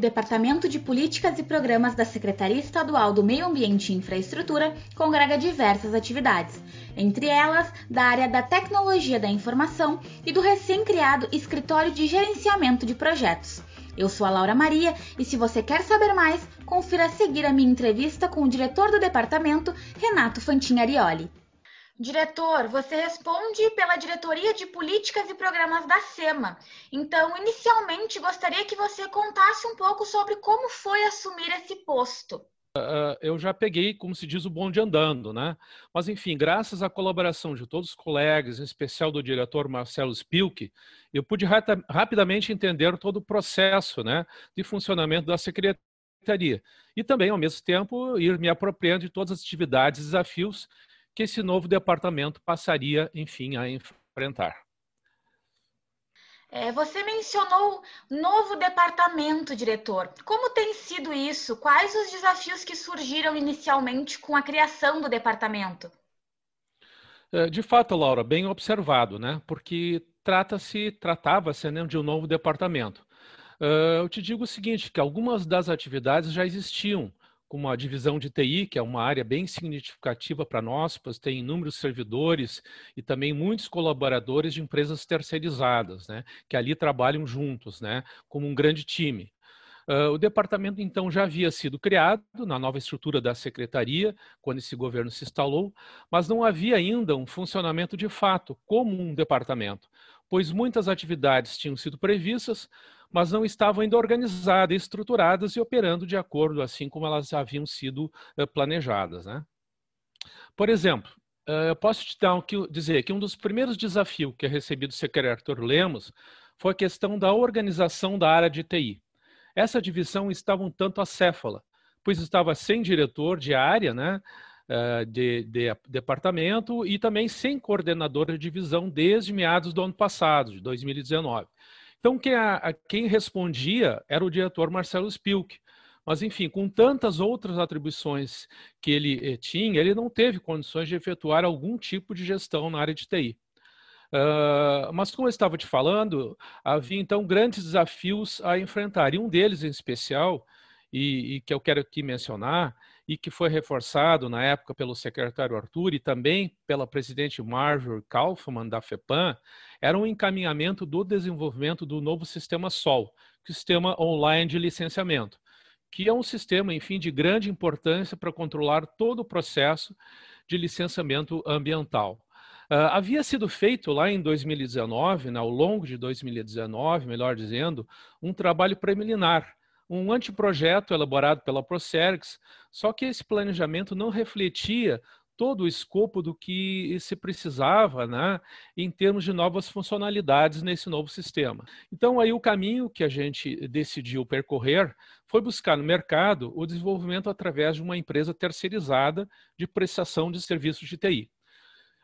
Departamento de Políticas e Programas da Secretaria Estadual do Meio Ambiente e Infraestrutura congrega diversas atividades, entre elas da área da Tecnologia da Informação e do recém-criado Escritório de Gerenciamento de Projetos. Eu sou a Laura Maria e se você quer saber mais, confira a seguir a minha entrevista com o diretor do departamento, Renato Fantinarioli. Diretor, você responde pela Diretoria de Políticas e Programas da SEMA. Então, inicialmente, gostaria que você contasse um pouco sobre como foi assumir esse posto. Uh, eu já peguei, como se diz, o bonde andando, né? Mas, enfim, graças à colaboração de todos os colegas, em especial do diretor Marcelo Spilk, eu pude rapidamente entender todo o processo né, de funcionamento da secretaria. E também, ao mesmo tempo, ir me apropriando de todas as atividades e desafios que esse novo departamento passaria, enfim, a enfrentar. É, você mencionou novo departamento, diretor. Como tem sido isso? Quais os desafios que surgiram inicialmente com a criação do departamento? É, de fato, Laura, bem observado, né? Porque trata-se, tratava-se né, de um novo departamento. Uh, eu te digo o seguinte, que algumas das atividades já existiam como a divisão de TI, que é uma área bem significativa para nós, pois tem inúmeros servidores e também muitos colaboradores de empresas terceirizadas, né, que ali trabalham juntos, né, como um grande time. Uh, o departamento, então, já havia sido criado na nova estrutura da secretaria, quando esse governo se instalou, mas não havia ainda um funcionamento de fato como um departamento, pois muitas atividades tinham sido previstas, mas não estavam ainda organizadas, estruturadas e operando de acordo assim como elas haviam sido eh, planejadas. Né? Por exemplo, eh, eu posso te dar, dizer que um dos primeiros desafios que eu recebi do secretário Arthur Lemos foi a questão da organização da área de TI. Essa divisão estava um tanto acéfala, pois estava sem diretor de área, né, eh, de, de, departamento e também sem coordenador de divisão desde meados do ano passado, de 2019. Então, quem, a, quem respondia era o diretor Marcelo Spilk. Mas, enfim, com tantas outras atribuições que ele eh, tinha, ele não teve condições de efetuar algum tipo de gestão na área de TI. Uh, mas, como eu estava te falando, havia então grandes desafios a enfrentar. E um deles, em especial, e, e que eu quero aqui mencionar, e que foi reforçado na época pelo secretário Arthur e também pela presidente Marjorie Kaufmann da FEPAM, era um encaminhamento do desenvolvimento do novo sistema SOL, sistema online de licenciamento, que é um sistema, enfim, de grande importância para controlar todo o processo de licenciamento ambiental. Uh, havia sido feito lá em 2019, né, ao longo de 2019, melhor dizendo, um trabalho preliminar um anteprojeto elaborado pela Procerx, só que esse planejamento não refletia todo o escopo do que se precisava né, em termos de novas funcionalidades nesse novo sistema. Então, aí o caminho que a gente decidiu percorrer foi buscar no mercado o desenvolvimento através de uma empresa terceirizada de prestação de serviços de TI.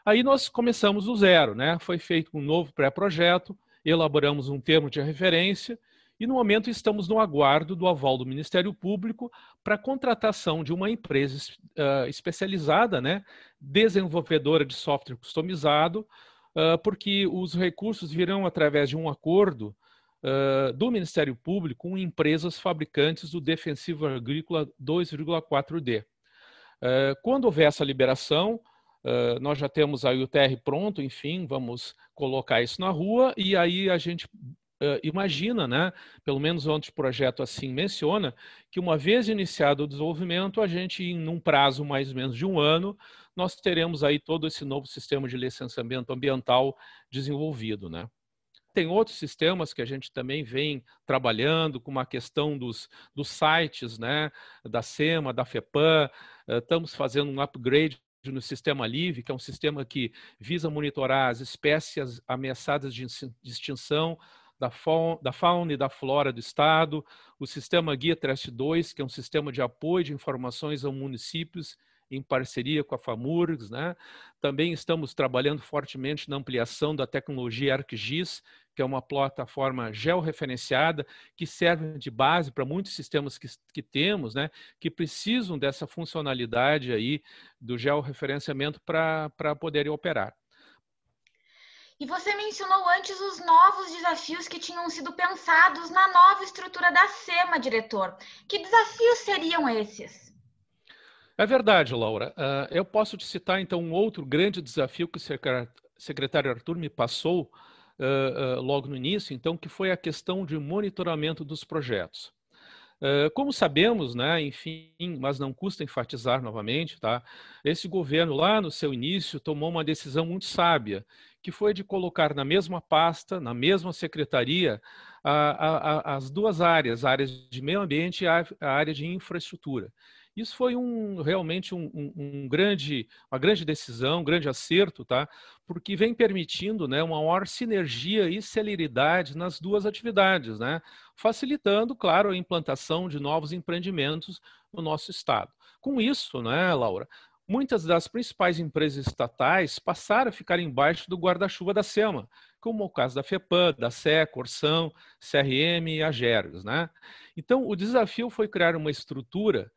Aí nós começamos do zero, né? Foi feito um novo pré-projeto, elaboramos um termo de referência e no momento estamos no aguardo do aval do Ministério Público para a contratação de uma empresa uh, especializada, né, desenvolvedora de software customizado, uh, porque os recursos virão através de um acordo uh, do Ministério Público com empresas fabricantes do defensivo agrícola 2,4D. quando houver essa liberação, nós já temos aí o TR pronto, enfim, vamos colocar isso na rua e aí a gente Uh, imagina, né, pelo menos o anteprojeto assim menciona, que uma vez iniciado o desenvolvimento, a gente, em um prazo mais ou menos de um ano, nós teremos aí todo esse novo sistema de licenciamento ambiental desenvolvido. Né? Tem outros sistemas que a gente também vem trabalhando, como a questão dos, dos sites né, da SEMA, da FEPAM, estamos fazendo um upgrade no sistema LIVE, que é um sistema que visa monitorar as espécies ameaçadas de extinção da fauna, e da flora do Estado, o sistema Guia Trest 2, que é um sistema de apoio de informações a municípios em parceria com a FAMURGS. Né? Também estamos trabalhando fortemente na ampliação da tecnologia ArcGIS, que é uma plataforma georreferenciada que serve de base para muitos sistemas que, que temos, né, que precisam dessa funcionalidade aí do georreferenciamento para poderem operar. E você mencionou antes os novos desafios que tinham sido pensados na nova estrutura da SEMA, diretor. Que desafios seriam esses? É verdade, Laura. Uh, eu posso te citar, então, um outro grande desafio que o secretário Arthur me passou uh, uh, logo no início, então, que foi a questão de monitoramento dos projetos. Como sabemos, né, enfim, mas não custa enfatizar novamente, tá? Esse governo lá no seu início tomou uma decisão muito sábia, que foi de colocar na mesma pasta, na mesma secretaria, a, a, a, as duas áreas, a área de meio ambiente e a, área de infraestrutura. Isso foi um, realmente um, um, um, grande, uma grande decisão, um grande acerto, tá? porque vem permitindo né, uma maior sinergia e celeridade nas duas atividades, né? facilitando, claro, a implantação de novos empreendimentos no nosso estado. Com isso, né, Laura, muitas das principais empresas estatais passaram a ficar embaixo do guarda-chuva da SEMA, como o caso da FEPAM, da SE, Corsão, CRM e a Gergs. Né? Então, o desafio foi criar uma estrutura,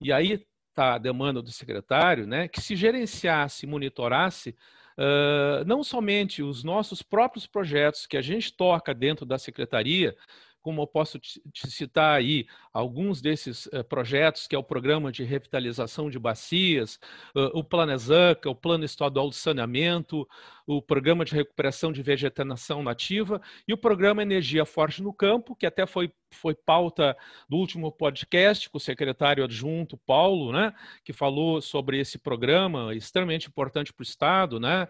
e aí está a demanda do secretário, né, que se gerenciasse, monitorasse uh, não somente os nossos próprios projetos que a gente toca dentro da secretaria, como eu posso te, citar aí alguns desses uh, projetos, que é o Programa de Revitalização de Bacias, o Planezanca, o Plano Estadual de Saneamento, o Programa de Recuperação de Vegetação Nativa e o Programa Energia Forte no Campo, que até foi, foi pauta do último podcast com o secretário adjunto Paulo, né, que falou sobre esse programa extremamente importante para o Estado. Né?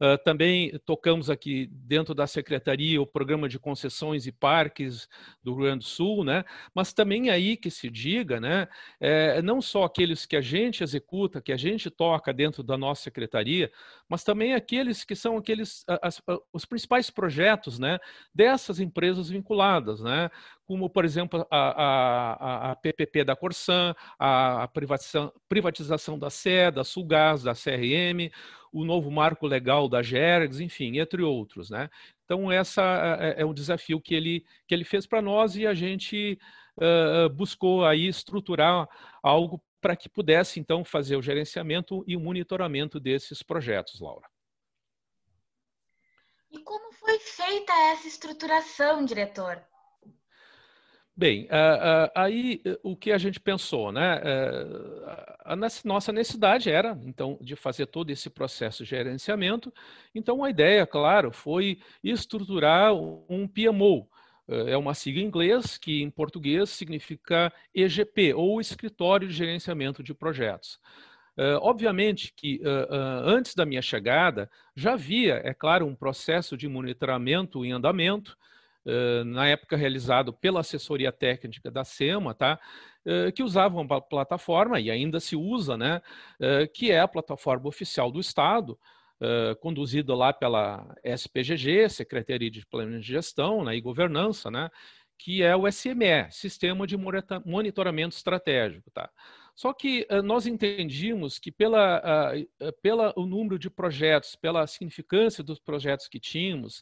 Uh, também tocamos aqui dentro da Secretaria o Programa de Concessões e Parques do Rio Grande do Sul, né? mas também aí que se diga, né, é, não só aqueles que a gente executa, que a gente toca dentro da nossa Secretaria, mas também aqueles que são aqueles as, os principais projetos né, dessas empresas vinculadas, né, como, por exemplo, a, a, a PPP da Corsan, a privatização, privatização da SE, da Sulgás, da CRM, o novo marco legal da GERGS, enfim, entre outros. Né? Então, essa é, é um desafio que ele, que ele fez para nós e a gente uh, buscou aí estruturar algo para que pudesse, então, fazer o gerenciamento e o monitoramento desses projetos, Laura. E como foi feita essa estruturação, diretor? Bem, uh, uh, aí uh, o que a gente pensou, né? a nossa necessidade era, então, de fazer todo esse processo de gerenciamento. Então, a ideia, claro, foi estruturar um PMO, é uma sigla em inglês que em português significa EGP, ou Escritório de Gerenciamento de Projetos. Uh, obviamente que uh, uh, antes da minha chegada já havia, é claro, um processo de monitoramento em andamento, na época realizado pela assessoria técnica da SEMA, tá? que usava uma plataforma, e ainda se usa, né? que é a plataforma oficial do Estado, conduzido lá pela SPGG, Secretaria de Plano de Gestão né, e Governança, né, que é o SME, Sistema de Monitoramento Estratégico. Tá? Só que uh, nós entendíamos que pela, uh, pela o número de projetos, pela significância dos projetos que tínhamos,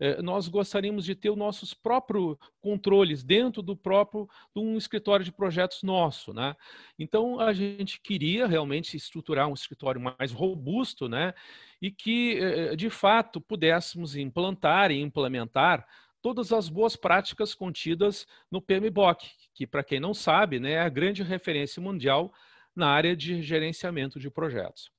uh, nós gostaríamos de ter os nossos próprios controles dentro do próprio de um escritório de projetos nosso, né? Então a gente queria realmente estruturar um escritório mais robusto, né? E que de fato pudéssemos implantar e implementar todas as boas práticas contidas no PMBOK, que, para quem não sabe, né, é a grande referência mundial na área de gerenciamento de projetos.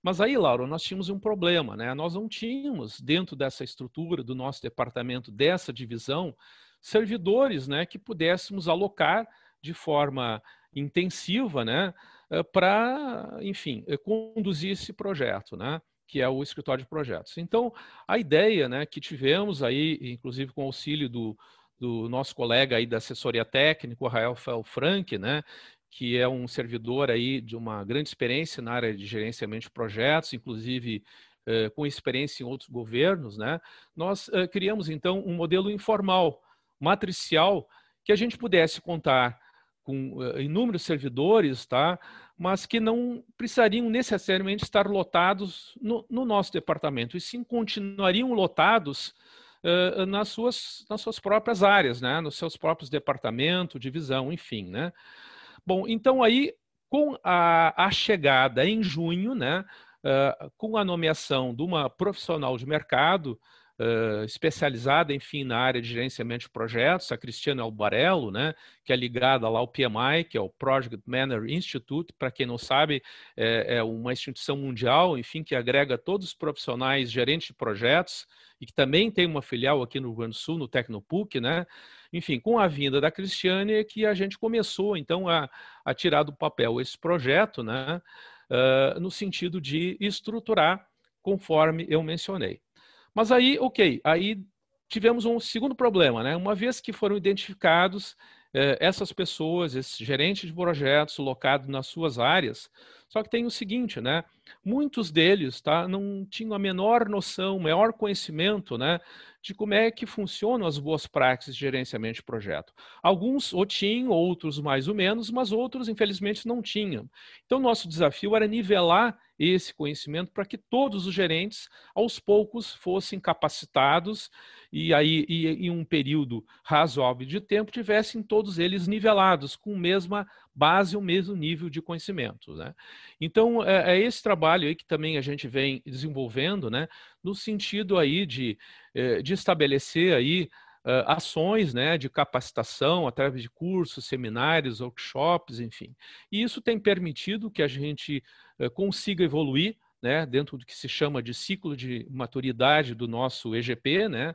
Mas aí, Laura, nós tínhamos um problema, né? Nós não tínhamos, dentro dessa estrutura do nosso departamento, dessa divisão, servidores né, que pudéssemos alocar de forma intensiva né, eh, para, enfim, eh, conduzir esse projeto. Né? Que é o escritório de projetos. Então, a ideia né, que tivemos aí, inclusive com auxílio do, do nosso colega aí da assessoria técnica, o Rafael Frank, né, que é um servidor aí de uma grande experiência na área de gerenciamento de projetos, inclusive eh, com experiência em outros governos, né, nós eh, criamos então um modelo informal, matricial, que a gente pudesse contar com eh, inúmeros servidores, tá? mas que não precisariam necessariamente estar lotados no, no nosso departamento, e sim continuariam lotados uh, nas, suas, nas suas próprias áreas, né? nos seus próprios departamentos, divisão, enfim. Né? Bom, então aí, com a, a chegada em junho, né, uh, com a nomeação de uma profissional de mercado uh, especializada, enfim, na área de gerenciamento de projetos, a Cristiana Albarello, né, que é ligada lá ao PMI, que é o Project Manager Institute, para quem não sabe, é, é, uma instituição mundial, enfim, que agrega todos os profissionais gerentes de projetos e que também tem uma filial aqui no Rio Grande do Sul, no Tecnopuc, né? Enfim, com a vinda da Cristiane é que a gente começou, então, a, a tirar do papel esse projeto, né? Uh, no sentido de estruturar conforme eu mencionei. Mas aí, ok, aí tivemos um segundo problema, né? Uma vez que foram identificados eh, essas pessoas, esses gerentes de projetos locados nas suas áreas, só que tem o seguinte, né? Muitos deles tá, não tinham a menor noção, o maior conhecimento né, de como é que funcionam as boas práticas de gerenciamento de projeto. Alguns ou tinham, outros mais ou menos, mas outros, infelizmente, não tinham. Então, nosso desafio era nivelar esse conhecimento para que todos os gerentes, aos poucos, fossem capacitados e aí, e, em um período razoável de tempo, tivessem todos eles nivelados com a mesma base, o mesmo nível de conhecimento. Né? Então, é, é esse trabalho aí que também a gente vem desenvolvendo, né, no sentido aí de, é, de estabelecer aí Uh, ações né, de capacitação através de cursos, seminários, workshops, enfim. E isso tem permitido que a gente uh, consiga evoluir né, dentro do que se chama de ciclo de maturidade do nosso EGP, né,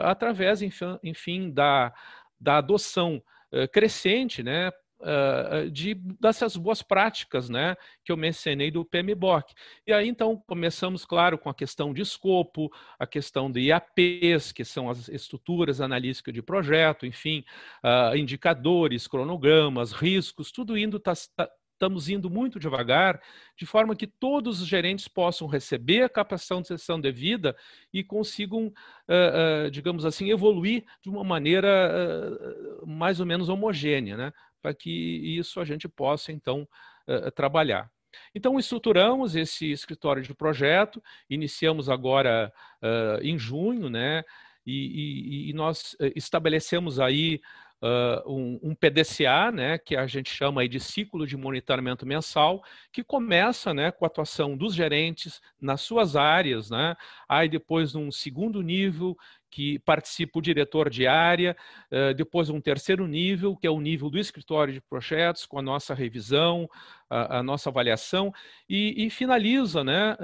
através, enfim, da, da adoção crescente né, uh, de, dessas boas práticas né, que eu mencionei do PMBOK. E aí, então, começamos, claro, com a questão de escopo, a questão de IAPs, que são as estruturas analíticas de projeto, enfim, uh, indicadores, cronogramas, riscos, tudo indo tá, tá, estamos indo muito devagar, de forma que todos os gerentes possam receber a capacitação de sessão devida e consigam, uh, uh, digamos assim, evoluir de uma maneira mais ou menos homogênea, né? Para que isso a gente possa, então, uh, trabalhar. Então, estruturamos esse escritório de projeto, iniciamos agora uh, em junho, né? E, e, e nós estabelecemos aí uh, um, um, PDCA, né, que a gente chama aí de ciclo de monitoramento mensal, que começa né, com a atuação dos gerentes nas suas áreas, né, aí depois num segundo nível que participa o diretor de área, depois um terceiro nível, que é o nível do escritório de projetos, com a nossa revisão, a, nossa avaliação, e, e finaliza, né,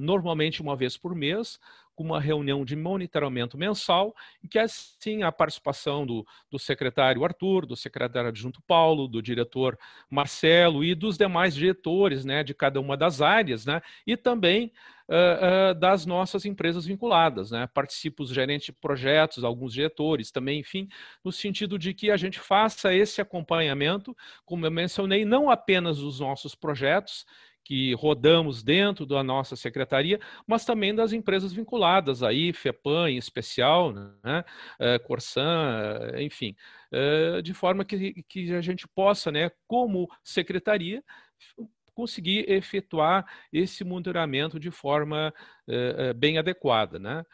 normalmente uma vez por mês, com uma reunião de monitoramento mensal, em que assim a participação do, do secretário Arthur, do secretário adjunto Paulo, do diretor Marcelo e dos demais diretores né, de cada uma das áreas, né, e também uh, uh, das nossas empresas vinculadas. Né? Participa os gerentes de projetos, alguns diretores também, enfim, no sentido de que a gente faça esse acompanhamento, como eu mencionei, não apenas dos nossos projetos, que rodamos dentro da nossa secretaria, mas também das empresas vinculadas aí, FEPAM em especial, né, é, Corsan, enfim, é, de forma que, que a gente possa, né, como secretaria, conseguir efetuar esse monitoramento de forma bem adequada, né?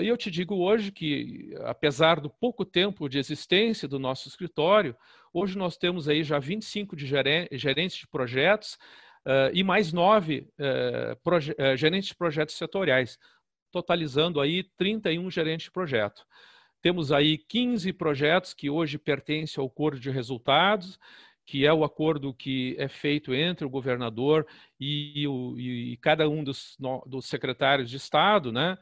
E eu te digo hoje que, apesar do pouco tempo de existência do nosso escritório, hoje nós temos aí já 25 de gerentes de projetos, uh, e mais nove uh, gerentes de projetos setoriais, totalizando aí 31 gerentes de projeto. Temos aí 15 projetos que hoje pertencem ao acordo de resultados, que é o acordo que é feito entre o governador e, o, e cada um dos, dos secretários de Estado, né?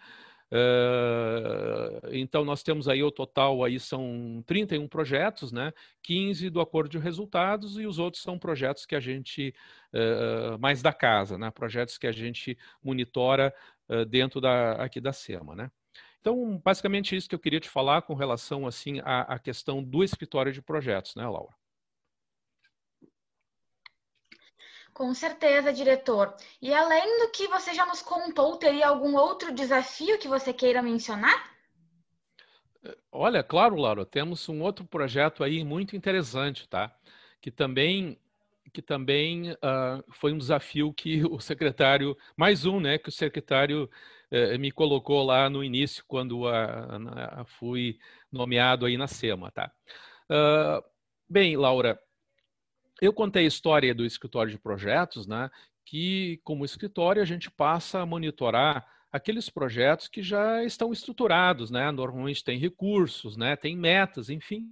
Uh, então, nós temos aí o total, aí são 31 projetos, né? 15 do acordo de resultados e os outros são projetos que a gente, uh, mais da casa, né? Projetos que a gente monitora uh, dentro da, aqui da SEMA, né? Então, basicamente isso que eu queria te falar com relação, assim, à, à questão do escritório de projetos, né, Laura? Com certeza, diretor. E além do que você já nos contou, teria algum outro desafio que você queira mencionar? Olha, claro, Laura, temos um outro projeto aí muito interessante, tá? Que também que também uh, foi um desafio que o secretário, mais um, né, que o secretário uh, me colocou lá no início, quando uh, fui nomeado aí na SEMA, tá? bem, Laura, eu contei a história do escritório de projetos, né? que, como escritório, a gente passa a monitorar aqueles projetos que já estão estruturados, né? Normalmente tem recursos, né? Tem metas, enfim.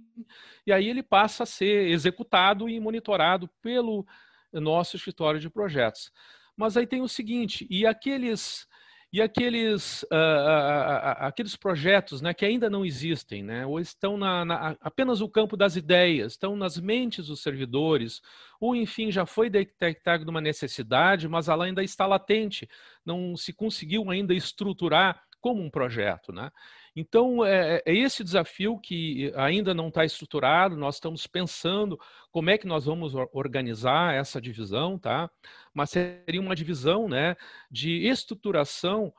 E aí ele passa a ser executado e monitorado pelo nosso escritório de projetos. Mas aí tem o seguinte: e aqueles e aqueles, uh, uh, uh, aqueles projetos né, que ainda não existem, né, ou estão na, na, apenas no campo das ideias, estão nas mentes dos servidores, ou enfim, já foi detectado uma necessidade, mas ela ainda está latente, não se conseguiu ainda estruturar como um projeto. Né? Então, é, é, esse desafio que ainda não está estruturado, nós estamos pensando como é que nós vamos organizar essa divisão, tá? Mas seria uma divisão né, de estruturação,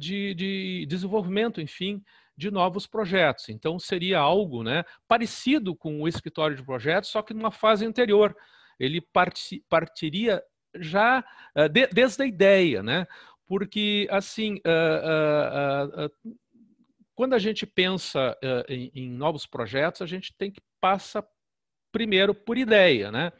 de, de desenvolvimento, enfim, de novos projetos. Então, seria algo né, parecido com o escritório de projetos, só que numa fase anterior. Ele partiria já de, desde a ideia, né? Porque, assim, quando a gente pensa uh, em, em, novos projetos, a gente tem que passar primeiro por ideia, né?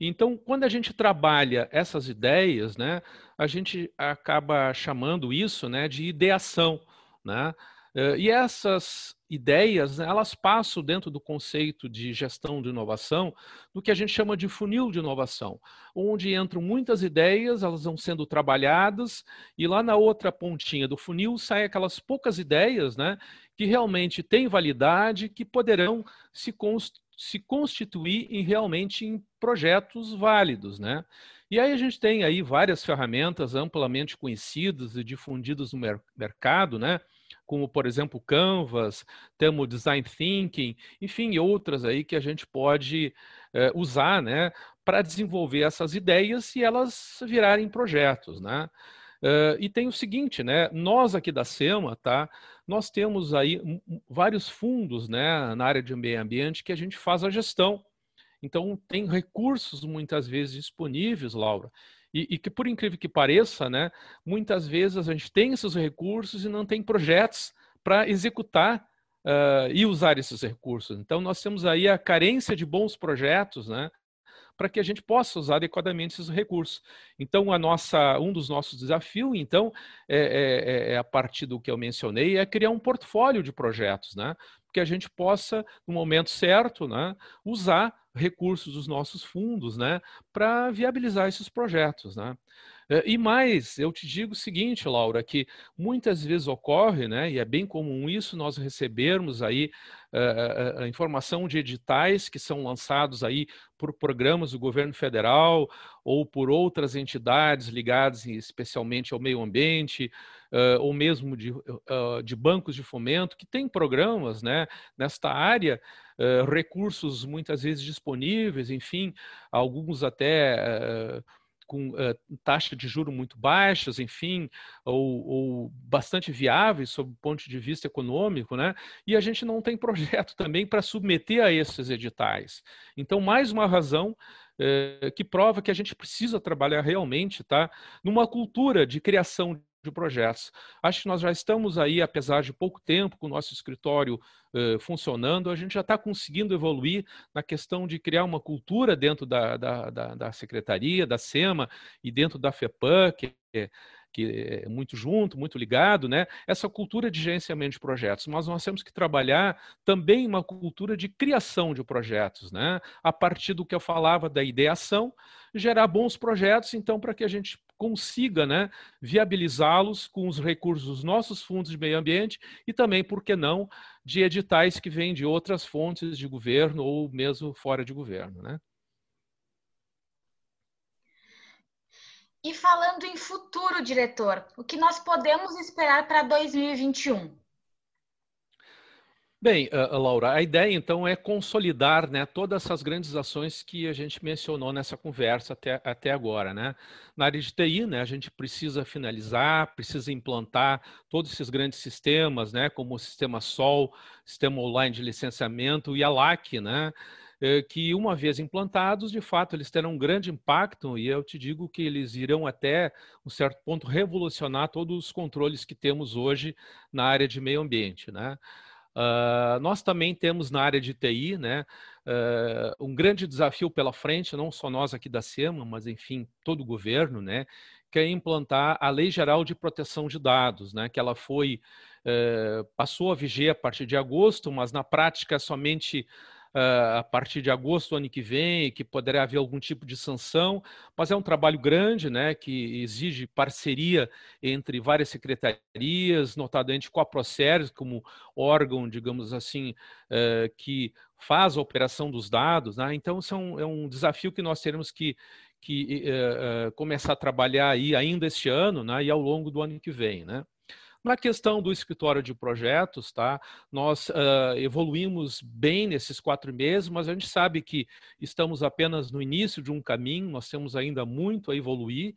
Então, quando a gente trabalha essas ideias, né, a gente acaba chamando isso, né, de ideação, né? Uh, e essas ideias, né, elas passam dentro do conceito de gestão de inovação, do que a gente chama de funil de inovação, onde entram muitas ideias, elas vão sendo trabalhadas, e lá na outra pontinha do funil saem aquelas poucas ideias, né, que realmente têm validade, que poderão se, const se constituir em, realmente em projetos válidos, né? E aí a gente tem aí várias ferramentas amplamente conhecidas e difundidas no mer mercado, né? Como por exemplo Canvas, temos Design Thinking, enfim, outras aí que a gente pode é, usar, né, para desenvolver essas ideias e elas virarem projetos, né? Uh, e tem o seguinte, né? Nós aqui da SEMA, tá? Nós temos aí vários fundos, né, na área de meio ambiente que a gente faz a gestão. Então tem recursos muitas vezes disponíveis, Laura, e, e, que, por incrível que pareça, né, muitas vezes a gente tem esses recursos e não tem projetos para executar uh, e usar esses recursos. Então, nós temos aí a carência de bons projetos, né, para que a gente possa usar adequadamente esses recursos. Então, a nossa, um dos nossos desafios, então, é, é, é, é a partir do que eu mencionei, é criar um portfólio de projetos, né? Que a gente possa, no momento certo, né, usar recursos dos nossos fundos, né, para viabilizar esses projetos, né. Eh, e mais, eu te digo o seguinte, Laura, que muitas vezes ocorre, né, e é bem comum isso, nós recebermos aí uh, a informação de editais que são lançados aí por programas do governo federal ou por outras entidades ligadas especialmente ao meio ambiente, ou mesmo de, de bancos de fomento, que têm programas né, nesta área, recursos muitas vezes disponíveis, enfim, alguns até com uh, taxa de juro muito baixas, enfim, ou, ou, bastante viáveis sob o ponto de vista econômico, né? E a gente não tem projeto também para submeter a esses editais. Então, mais uma razão uh, que prova que a gente precisa trabalhar realmente, tá? Numa cultura de criação de projetos. Acho que nós já estamos aí, apesar de pouco tempo, com o nosso escritório uh, funcionando, a gente já está conseguindo evoluir na questão de criar uma cultura dentro da, da, da, da Secretaria, da SEMA e dentro da FEPAM, que é que é muito junto, muito ligado, né? Essa cultura de gerenciamento de projetos. Mas nós temos que trabalhar também uma cultura de criação de projetos, né? A partir do que eu falava da ideação, gerar bons projetos, então, para que a gente consiga né, viabilizá-los com os recursos dos nossos fundos de meio ambiente e também, por que não, de editais que vêm de outras fontes de governo ou mesmo fora de governo. Né? E falando em futuro, diretor, o que nós podemos esperar para 2021? Bem, uh, Laura, a ideia então é consolidar né, todas essas grandes ações que a gente mencionou nessa conversa até, até agora. Né? Na área de TI, né, a gente precisa finalizar, precisa implantar todos esses grandes sistemas, né, como o sistema SOL, sistema online de licenciamento e a LAC, né, que uma vez implantados, de fato, eles terão um grande impacto e eu te digo que eles irão até um certo ponto revolucionar todos os controles que temos hoje na área de meio ambiente, né? Uh, nós também temos na área de TI, né, uh, um grande desafio pela frente, não só nós aqui da SEMA, mas enfim, todo o governo, né, que é implantar a Lei Geral de Proteção de Dados, né, que ela foi, uh, passou a viger a partir de agosto, mas na prática somente uh, a partir de agosto do ano que vem, que poderá haver algum tipo de sanção, mas é um trabalho grande, né, que exige parceria entre várias secretarias, notadamente com a Proceres, como órgão, digamos assim, uh, que faz a operação dos dados, né? então isso é um, é um desafio que nós teremos que, que uh, começar a trabalhar aí ainda este ano né? e ao longo do ano que vem. Né? Na questão do escritório de projetos, tá? nós uh, evoluímos bem nesses quatro meses, mas a gente sabe que estamos apenas no início de um caminho, nós temos ainda muito a evoluir,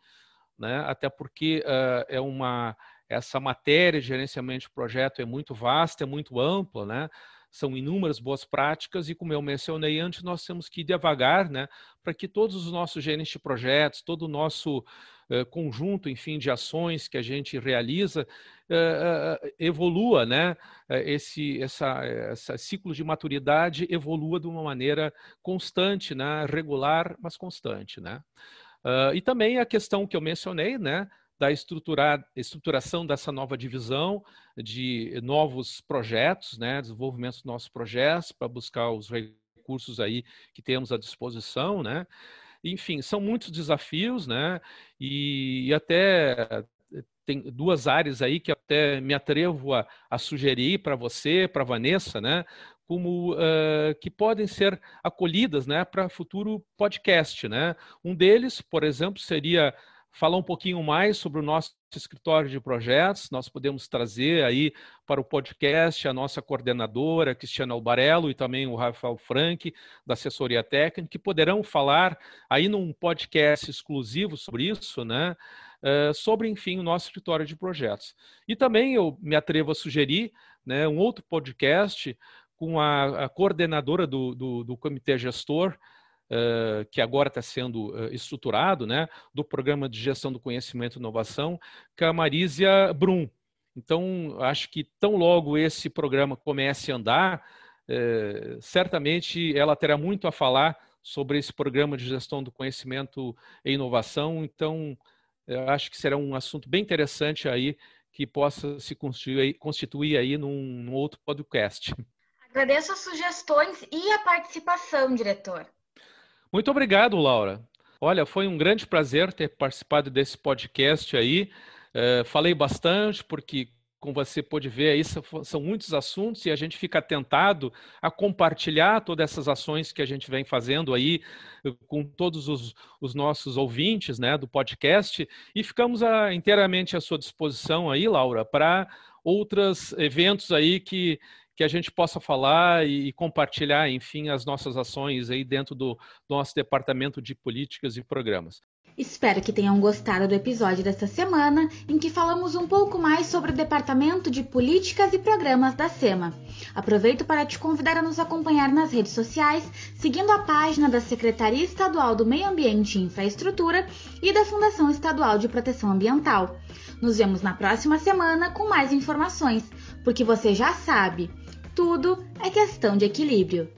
né? até porque uh, é uma, essa matéria de gerenciamento de projeto é muito vasta, é muito ampla, né? são inúmeras boas práticas e, como eu mencionei antes, nós temos que ir devagar, né, para que todos os nossos gerentes de projetos, todo o nosso uh, conjunto, enfim, de ações que a gente realiza, uh, uh, evolua, né, esse essa, essa ciclo de maturidade evolua de uma maneira constante, né, regular, mas constante, né. e também a questão que eu mencionei, né, da estruturação dessa nova divisão, de novos projetos, né, desenvolvimento dos nossos projetos para buscar os recursos aí que temos à disposição, né. Enfim, são muitos desafios, né, e, e até tem duas áreas aí que até me atrevo a, a sugerir para você, para Vanessa, né, como uh, que podem ser acolhidas, né, para futuro podcast, né. Um deles, por exemplo, seria falar um pouquinho mais sobre o nosso escritório de projetos. Nós podemos trazer aí para o podcast a nossa coordenadora, Cristiana Albarello, e também o Rafael Frank, da assessoria técnica, que poderão falar aí num podcast exclusivo sobre isso, né? Uh, sobre, enfim, o nosso escritório de projetos. E também eu me atrevo a sugerir né, um outro podcast com a, a coordenadora do, do, do comitê gestor, que agora está sendo uh, estruturado, né, do Programa de Gestão do Conhecimento e Inovação, que é a Marísia Brum. Então, acho que tão logo esse programa comece a andar, uh, certamente ela terá muito a falar sobre esse programa de gestão do conhecimento e inovação. Então, acho que será um assunto bem interessante aí que possa se constituir, constituir aí num, num outro podcast. Agradeço as sugestões e a participação, diretor. Muito obrigado, Laura. Olha, foi um grande prazer ter participado desse podcast aí. É, falei bastante, porque, como você pode ver, aí são muitos assuntos e a gente fica tentado a compartilhar todas essas ações que a gente vem fazendo aí com todos os, os nossos ouvintes né, do podcast. E ficamos a, inteiramente à sua disposição aí, Laura, para outros eventos aí que que a gente possa falar e compartilhar, enfim, as nossas ações aí dentro do nosso departamento de políticas e programas. Espero que tenham gostado do episódio desta semana, em que falamos um pouco mais sobre o Departamento de Políticas e Programas da SEMA. Aproveito para te convidar a nos acompanhar nas redes sociais, seguindo a página da Secretaria Estadual do Meio Ambiente e Infraestrutura e da Fundação Estadual de Proteção Ambiental. Nos vemos na próxima semana com mais informações, porque você já sabe tudo é questão de equilíbrio.